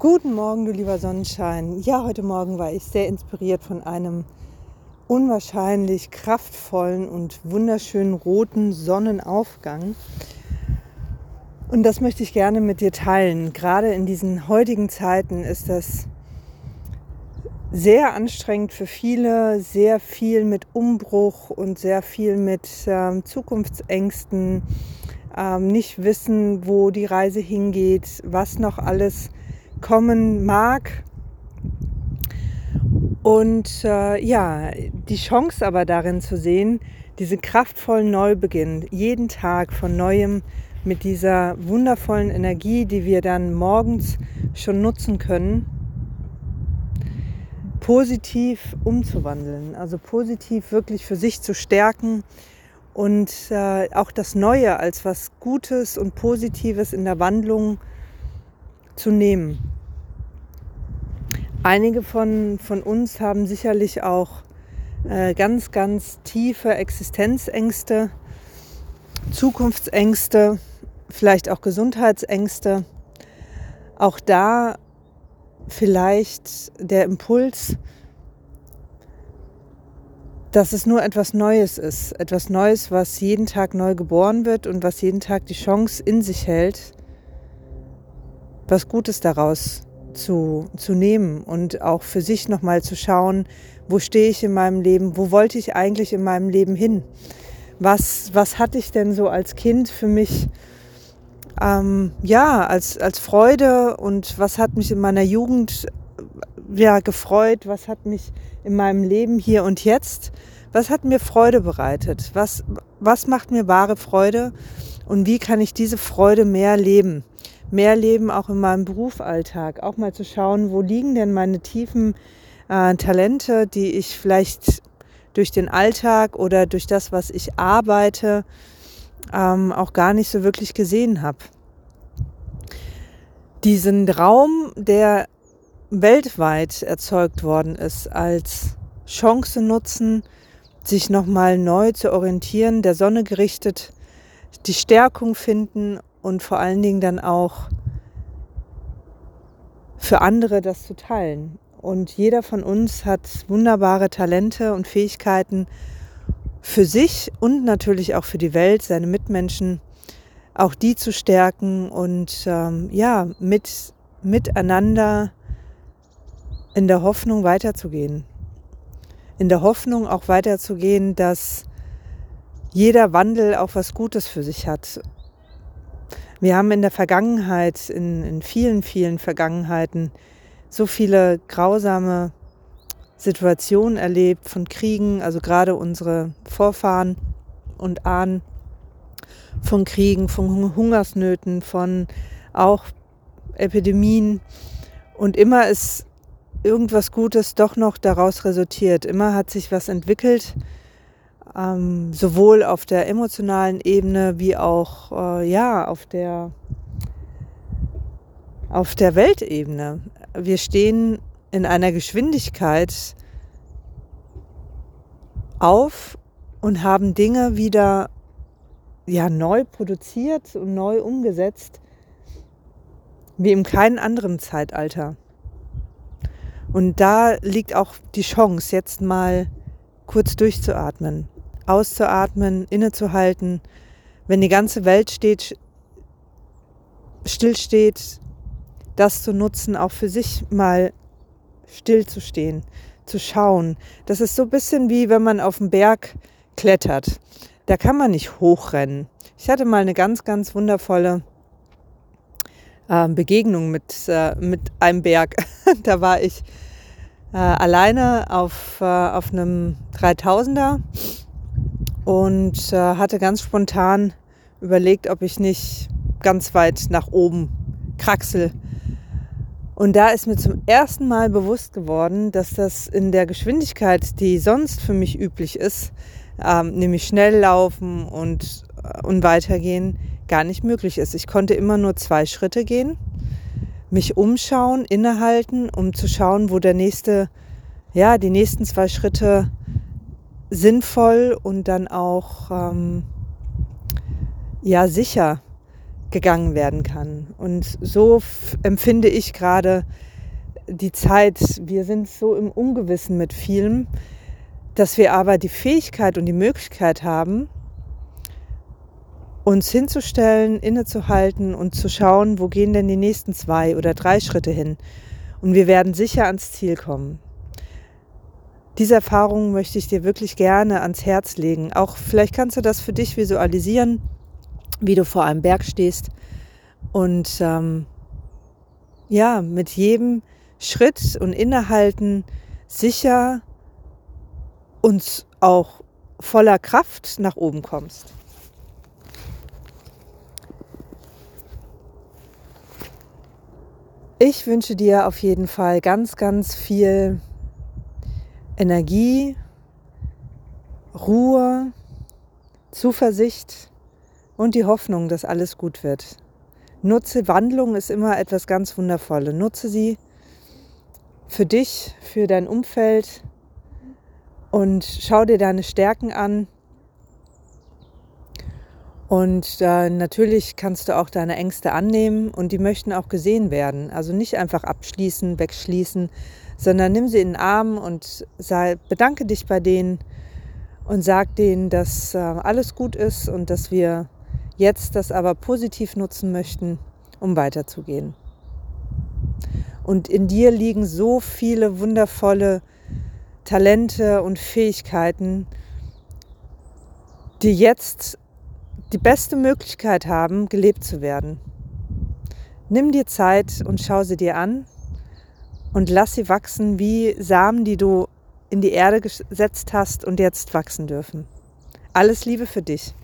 Guten Morgen, du lieber Sonnenschein. Ja, heute Morgen war ich sehr inspiriert von einem unwahrscheinlich kraftvollen und wunderschönen roten Sonnenaufgang. Und das möchte ich gerne mit dir teilen. Gerade in diesen heutigen Zeiten ist das sehr anstrengend für viele, sehr viel mit Umbruch und sehr viel mit ähm, Zukunftsängsten, ähm, nicht wissen, wo die Reise hingeht, was noch alles kommen mag. Und äh, ja, die Chance aber darin zu sehen, diesen kraftvollen Neubeginn, jeden Tag von neuem mit dieser wundervollen Energie, die wir dann morgens schon nutzen können, positiv umzuwandeln, also positiv wirklich für sich zu stärken und äh, auch das Neue als was Gutes und Positives in der Wandlung zu nehmen. Einige von, von uns haben sicherlich auch äh, ganz, ganz tiefe Existenzängste, Zukunftsängste, vielleicht auch Gesundheitsängste. Auch da vielleicht der Impuls, dass es nur etwas Neues ist, etwas Neues, was jeden Tag neu geboren wird und was jeden Tag die Chance in sich hält, was Gutes daraus zu, zu nehmen und auch für sich nochmal zu schauen, wo stehe ich in meinem Leben, wo wollte ich eigentlich in meinem Leben hin, was, was hatte ich denn so als Kind für mich, ähm, ja, als, als Freude und was hat mich in meiner Jugend ja, gefreut, was hat mich in meinem Leben hier und jetzt, was hat mir Freude bereitet, was, was macht mir wahre Freude? Und wie kann ich diese Freude mehr leben mehr leben, auch in meinem Berufsalltag. Auch mal zu schauen, wo liegen denn meine tiefen äh, Talente, die ich vielleicht durch den Alltag oder durch das, was ich arbeite, ähm, auch gar nicht so wirklich gesehen habe. Diesen Raum, der weltweit erzeugt worden ist, als Chance nutzen, sich nochmal neu zu orientieren, der Sonne gerichtet, die Stärkung finden und vor allen Dingen dann auch für andere das zu teilen. Und jeder von uns hat wunderbare Talente und Fähigkeiten für sich und natürlich auch für die Welt, seine Mitmenschen, auch die zu stärken und ähm, ja, mit, miteinander in der Hoffnung weiterzugehen. In der Hoffnung auch weiterzugehen, dass jeder Wandel auch was Gutes für sich hat wir haben in der Vergangenheit, in, in vielen, vielen Vergangenheiten, so viele grausame Situationen erlebt von Kriegen, also gerade unsere Vorfahren und Ahnen von Kriegen, von Hungersnöten, von auch Epidemien. Und immer ist irgendwas Gutes doch noch daraus resultiert. Immer hat sich was entwickelt ähm, sowohl auf der emotionalen Ebene wie auch äh, ja auf der auf der Weltebene. Wir stehen in einer Geschwindigkeit auf und haben Dinge wieder ja neu produziert und neu umgesetzt wie in keinem anderen Zeitalter. Und da liegt auch die Chance, jetzt mal kurz durchzuatmen auszuatmen, innezuhalten. Wenn die ganze Welt steht, stillsteht, das zu nutzen, auch für sich mal stillzustehen, zu schauen. Das ist so ein bisschen wie wenn man auf den Berg klettert. Da kann man nicht hochrennen. Ich hatte mal eine ganz, ganz wundervolle äh, Begegnung mit, äh, mit einem Berg. da war ich äh, alleine auf, äh, auf einem 3000er und äh, hatte ganz spontan überlegt, ob ich nicht ganz weit nach oben kraxel. Und da ist mir zum ersten Mal bewusst geworden, dass das in der Geschwindigkeit, die sonst für mich üblich ist, ähm, nämlich schnell laufen und, äh, und weitergehen, gar nicht möglich ist. Ich konnte immer nur zwei Schritte gehen, mich umschauen, innehalten, um zu schauen, wo der nächste, ja, die nächsten zwei Schritte sinnvoll und dann auch ähm, ja sicher gegangen werden kann. Und so empfinde ich gerade die Zeit. Wir sind so im Ungewissen mit vielem, dass wir aber die Fähigkeit und die Möglichkeit haben, uns hinzustellen, innezuhalten und zu schauen, wo gehen denn die nächsten zwei oder drei Schritte hin. Und wir werden sicher ans Ziel kommen. Diese Erfahrung möchte ich dir wirklich gerne ans Herz legen. Auch vielleicht kannst du das für dich visualisieren, wie du vor einem Berg stehst und ähm, ja, mit jedem Schritt und Innehalten sicher und auch voller Kraft nach oben kommst. Ich wünsche dir auf jeden Fall ganz, ganz viel Energie, Ruhe, Zuversicht und die Hoffnung, dass alles gut wird. Nutze Wandlung ist immer etwas ganz Wundervolles. Nutze sie für dich, für dein Umfeld und schau dir deine Stärken an und äh, natürlich kannst du auch deine Ängste annehmen und die möchten auch gesehen werden. Also nicht einfach abschließen, wegschließen, sondern nimm sie in den Arm und sei, bedanke dich bei denen und sag denen, dass äh, alles gut ist und dass wir jetzt das aber positiv nutzen möchten, um weiterzugehen. Und in dir liegen so viele wundervolle Talente und Fähigkeiten, die jetzt die beste Möglichkeit haben, gelebt zu werden. Nimm dir Zeit und schau sie dir an und lass sie wachsen wie Samen, die du in die Erde gesetzt hast und jetzt wachsen dürfen. Alles Liebe für dich.